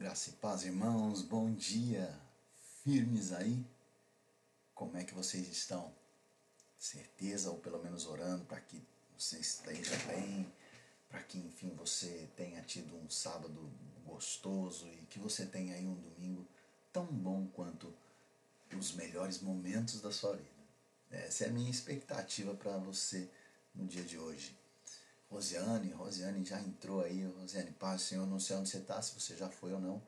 Graça e paz, irmãos, bom dia. Firmes aí? Como é que vocês estão? Certeza, ou pelo menos orando para que você esteja bem, para que, enfim, você tenha tido um sábado gostoso e que você tenha aí um domingo tão bom quanto os melhores momentos da sua vida. Essa é a minha expectativa para você no dia de hoje. Rosiane, Rosiane já entrou aí, Rosiane, paz, Senhor, não sei onde você está, se você já foi ou não,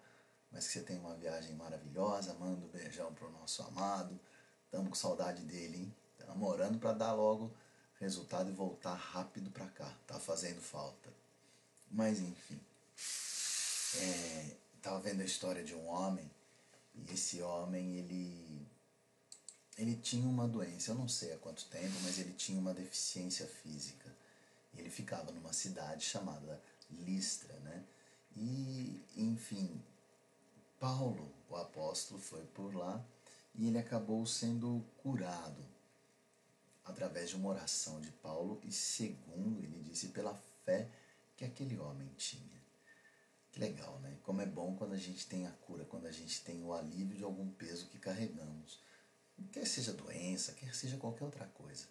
mas que você tenha uma viagem maravilhosa, manda um beijão pro nosso amado, estamos com saudade dele, hein? Estamos orando para dar logo resultado e voltar rápido para cá, tá fazendo falta. Mas enfim, é, tava vendo a história de um homem, e esse homem, ele ele tinha uma doença, eu não sei há quanto tempo, mas ele tinha uma deficiência física. Ele ficava numa cidade chamada Listra, né? E, enfim, Paulo, o apóstolo, foi por lá e ele acabou sendo curado através de uma oração de Paulo e segundo ele disse pela fé que aquele homem tinha. Que legal, né? Como é bom quando a gente tem a cura, quando a gente tem o alívio de algum peso que carregamos. Quer seja doença, quer seja qualquer outra coisa.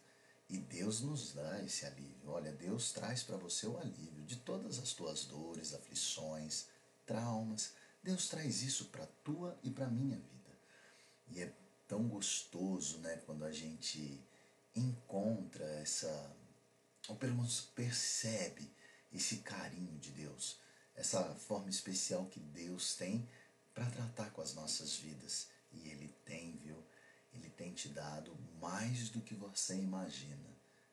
E Deus nos dá esse alívio. Olha, Deus traz para você o alívio de todas as tuas dores, aflições, traumas. Deus traz isso para tua e para minha vida. E é tão gostoso, né, quando a gente encontra essa, ou pelo menos percebe esse carinho de Deus, essa forma especial que Deus tem para tratar com as nossas vidas. E Ele tem, viu? Tem te dado mais do que você imagina.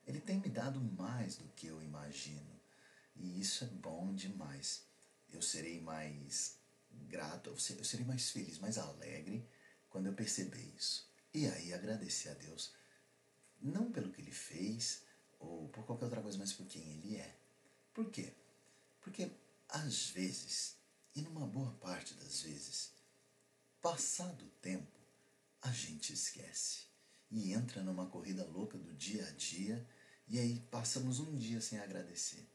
Ele tem me dado mais do que eu imagino. E isso é bom demais. Eu serei mais grato, eu serei mais feliz, mais alegre quando eu perceber isso. E aí agradecer a Deus, não pelo que ele fez ou por qualquer outra coisa, mas por quem ele é. Por quê? Porque às vezes, e numa boa parte das vezes, passado o tempo, a gente esquece e entra numa corrida louca do dia a dia e aí passamos um dia sem agradecer.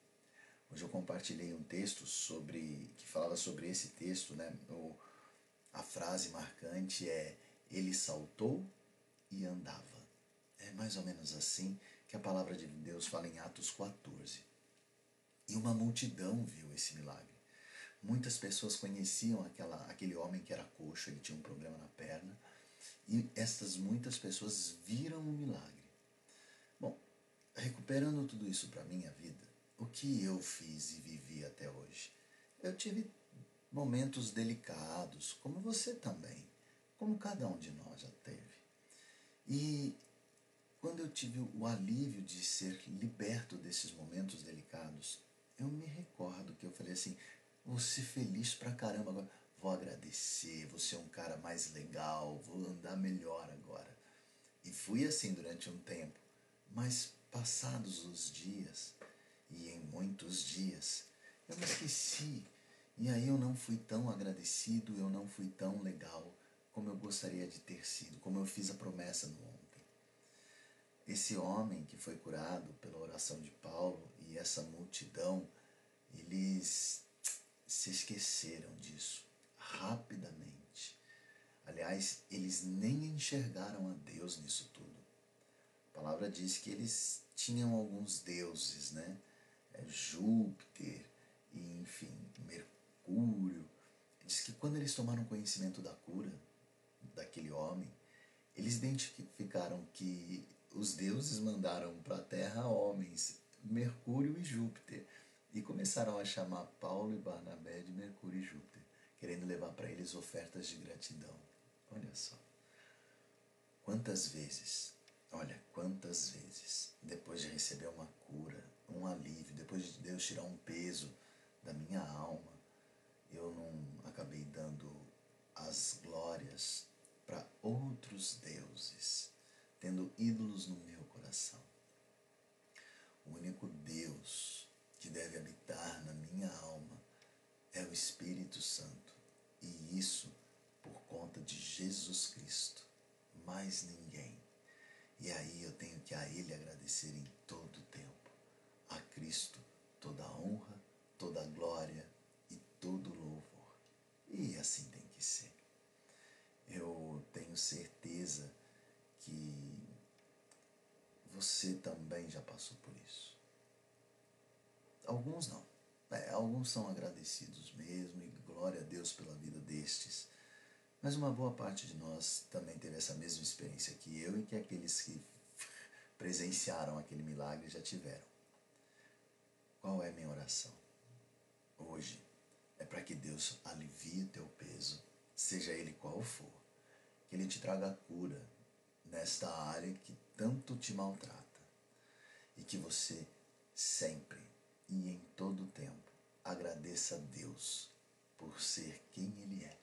Hoje eu compartilhei um texto sobre que falava sobre esse texto, né? O, a frase marcante é ele saltou e andava. É mais ou menos assim que a palavra de Deus fala em Atos 14. E uma multidão viu esse milagre. Muitas pessoas conheciam aquela, aquele homem que era coxo, ele tinha um problema na perna, e estas muitas pessoas viram o milagre. Bom, recuperando tudo isso para minha vida, o que eu fiz e vivi até hoje? Eu tive momentos delicados, como você também, como cada um de nós já teve. E quando eu tive o alívio de ser liberto desses momentos delicados, eu me recordo que eu falei assim: vou ser feliz pra caramba agora vou agradecer, vou ser um cara mais legal, vou andar melhor agora. E fui assim durante um tempo, mas passados os dias, e em muitos dias, eu me esqueci. E aí eu não fui tão agradecido, eu não fui tão legal como eu gostaria de ter sido, como eu fiz a promessa no ontem. Esse homem que foi curado pela oração de Paulo e essa multidão, eles se esqueceram disso rapidamente. Aliás, eles nem enxergaram a Deus nisso tudo. A palavra diz que eles tinham alguns deuses, né? É Júpiter, e, enfim, Mercúrio. Diz que quando eles tomaram conhecimento da cura daquele homem, eles identificaram que os deuses mandaram para a terra homens, Mercúrio e Júpiter, e começaram a chamar Paulo e Barnabé de Mercúrio e Júpiter querendo levar para eles ofertas de gratidão. Olha só. Quantas vezes, olha, quantas vezes, depois de receber uma cura, um alívio, depois de Deus tirar um peso da minha alma, eu não acabei dando as glórias para outros deuses, tendo ídolos no meu coração. O único Deus que deve habitar na minha alma é o Espírito Santo isso por conta de Jesus Cristo, mais ninguém. E aí eu tenho que a Ele agradecer em todo o tempo. A Cristo toda a honra, toda a glória e todo o louvor. E assim tem que ser. Eu tenho certeza que você também já passou por isso. Alguns não. É, alguns são agradecidos mesmo e glória a Deus pela vida destes. Mas uma boa parte de nós também teve essa mesma experiência que eu e que aqueles que presenciaram aquele milagre já tiveram. Qual é minha oração? Hoje é para que Deus alivie teu peso, seja ele qual for. Que ele te traga cura nesta área que tanto te maltrata. E que você sempre e em todo o tempo agradeça a Deus por ser quem Ele é.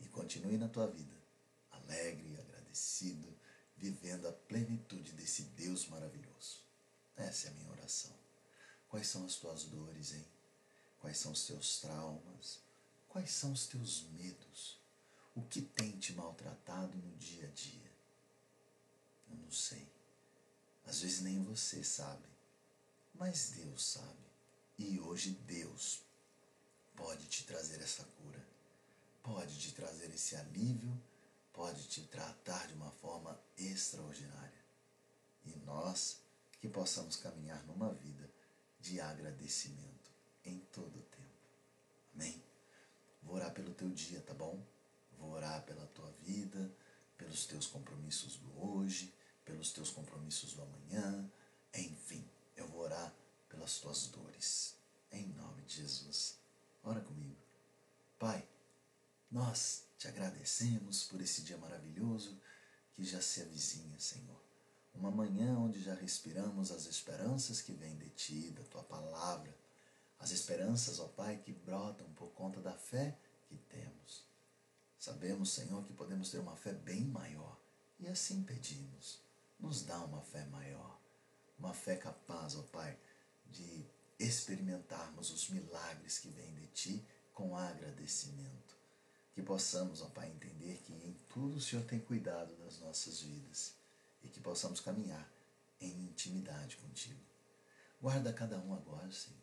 E continue na tua vida alegre, agradecido, vivendo a plenitude desse Deus maravilhoso. Essa é a minha oração. Quais são as tuas dores, hein? Quais são os teus traumas? Quais são os teus medos? O que tem te maltratado no dia a dia? Eu não sei. Às vezes nem você sabe, mas Deus sabe. E hoje Deus pode te trazer essa cura, pode te trazer esse alívio, pode te tratar de uma forma extraordinária. E nós que possamos caminhar numa vida de agradecimento em todo o tempo. Amém? Vou orar pelo teu dia, tá bom? Vou orar pela tua vida, pelos teus compromissos do hoje, pelos teus compromissos do amanhã, enfim, eu vou orar pelas tuas dores. Em nome de Jesus. Ora comigo. Pai, nós te agradecemos por esse dia maravilhoso que já se avizinha, Senhor. Uma manhã onde já respiramos as esperanças que vêm de Ti, da Tua palavra. As esperanças, ó Pai, que brotam por conta da fé que temos. Sabemos, Senhor, que podemos ter uma fé bem maior e assim pedimos. Nos dá uma fé maior, uma fé capaz, ó Pai, experimentarmos os milagres que vêm de Ti com agradecimento. Que possamos, ó Pai, entender que em tudo o Senhor tem cuidado das nossas vidas e que possamos caminhar em intimidade contigo. Guarda cada um agora, Senhor.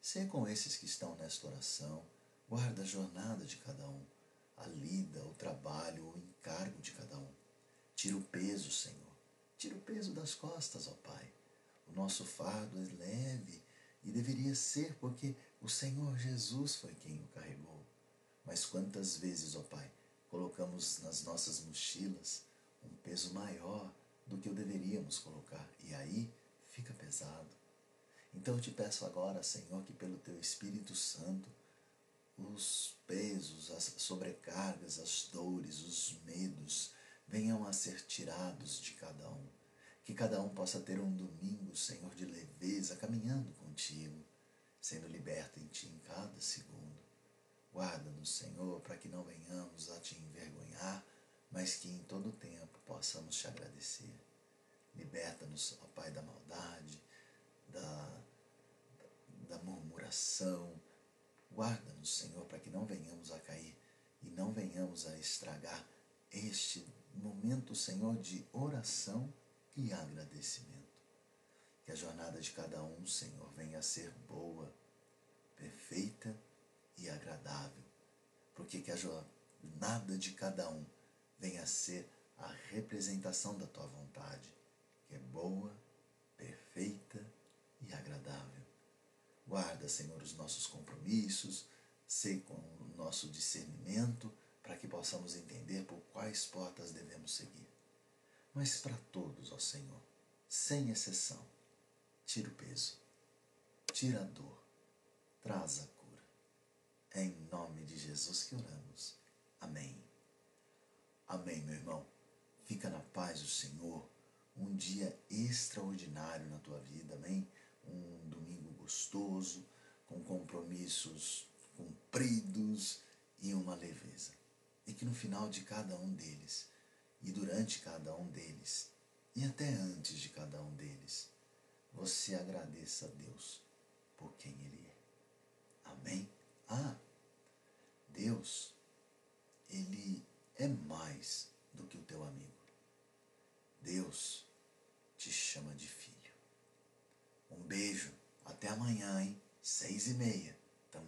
Ser com esses que estão nesta oração. Guarda a jornada de cada um, a lida, o trabalho, o encargo de cada um. Tira o peso, Senhor. Tira o peso das costas, ó Pai. O nosso fardo é leve e deveria ser porque o Senhor Jesus foi quem o carregou. Mas quantas vezes, ó Pai, colocamos nas nossas mochilas um peso maior do que o deveríamos colocar e aí fica pesado. Então eu te peço agora, Senhor, que pelo teu Espírito Santo, os pesos, as sobrecargas, as dores, os medos venham a ser tirados de cada um que cada um possa ter um domingo, Senhor, de leveza, caminhando contigo, sendo liberto em Ti em cada segundo. Guarda-nos, Senhor, para que não venhamos a te envergonhar, mas que em todo tempo possamos te agradecer. Liberta-nos, ó Pai, da maldade, da, da murmuração. Guarda-nos, Senhor, para que não venhamos a cair e não venhamos a estragar este momento, Senhor, de oração e agradecimento. Que a jornada de cada um, Senhor, venha a ser boa, perfeita e agradável. Porque que a jornada de cada um venha a ser a representação da tua vontade, que é boa, perfeita e agradável. Guarda, Senhor, os nossos compromissos, sei com o nosso discernimento, para que possamos entender por quais portas devemos seguir mas para todos, ó Senhor, sem exceção. Tira o peso, tira a dor, traz a cura. É em nome de Jesus que oramos. Amém. Amém, meu irmão. Fica na paz do Senhor. Um dia extraordinário na tua vida, amém? Um domingo gostoso, com compromissos cumpridos e uma leveza. E que no final de cada um deles e durante cada um deles, e até antes de cada um deles, você agradeça a Deus por quem Ele é. Amém? Ah, Deus, Ele é mais do que o teu amigo. Deus te chama de filho. Um beijo, até amanhã, hein? Seis e meia.